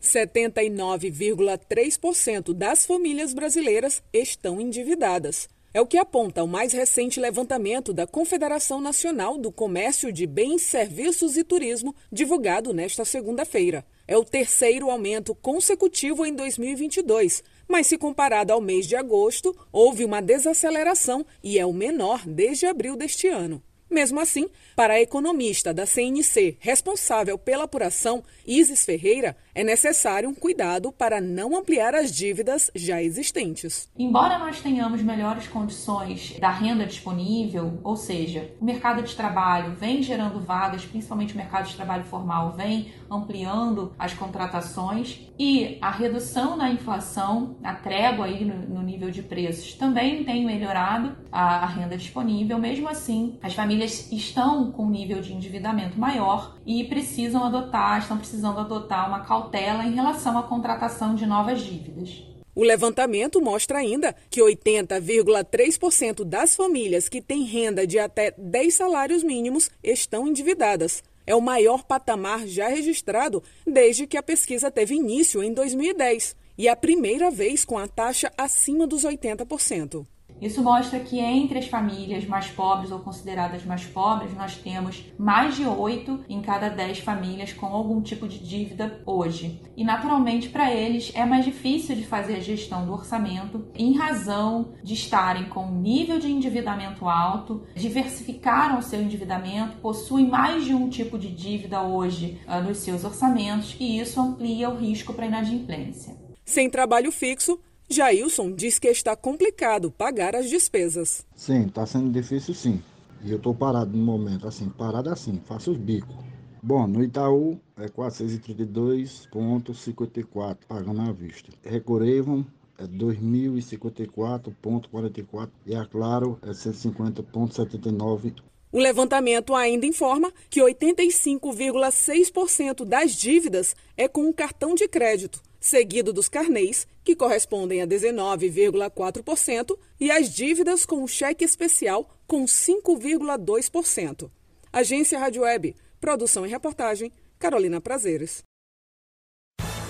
79,3% das famílias brasileiras estão endividadas. É o que aponta o mais recente levantamento da Confederação Nacional do Comércio de Bens, Serviços e Turismo, divulgado nesta segunda-feira. É o terceiro aumento consecutivo em 2022, mas se comparado ao mês de agosto, houve uma desaceleração e é o menor desde abril deste ano. Mesmo assim, para a economista da CNC responsável pela apuração, Isis Ferreira, é necessário um cuidado para não ampliar as dívidas já existentes. Embora nós tenhamos melhores condições da renda disponível, ou seja, o mercado de trabalho vem gerando vagas, principalmente o mercado de trabalho formal vem ampliando as contratações e a redução na inflação, a trégua aí no, no nível de preços também tem melhorado a, a renda disponível. Mesmo assim, as famílias estão com um nível de endividamento maior e precisam adotar, estão precisando adotar uma cautela em relação à contratação de novas dívidas. O levantamento mostra ainda que 80,3% das famílias que têm renda de até 10 salários mínimos estão endividadas. É o maior patamar já registrado desde que a pesquisa teve início em 2010 e a primeira vez com a taxa acima dos 80%. Isso mostra que entre as famílias mais pobres ou consideradas mais pobres, nós temos mais de 8 em cada 10 famílias com algum tipo de dívida hoje. E naturalmente para eles é mais difícil de fazer a gestão do orçamento em razão de estarem com um nível de endividamento alto, diversificaram o seu endividamento, possuem mais de um tipo de dívida hoje uh, nos seus orçamentos e isso amplia o risco para inadimplência. Sem trabalho fixo, Jailson diz que está complicado pagar as despesas. Sim, está sendo difícil sim. E eu estou parado no momento, assim, parado assim, faço os bicos. Bom, no Itaú é 432,54 pagando à vista. Recorrevam é 2.054,44 e a Claro é 150,79. O levantamento ainda informa que 85,6% das dívidas é com o cartão de crédito, seguido dos carnês, que correspondem a 19,4%, e as dívidas com cheque especial, com 5,2%. Agência Rádio Web, produção e reportagem, Carolina Prazeres.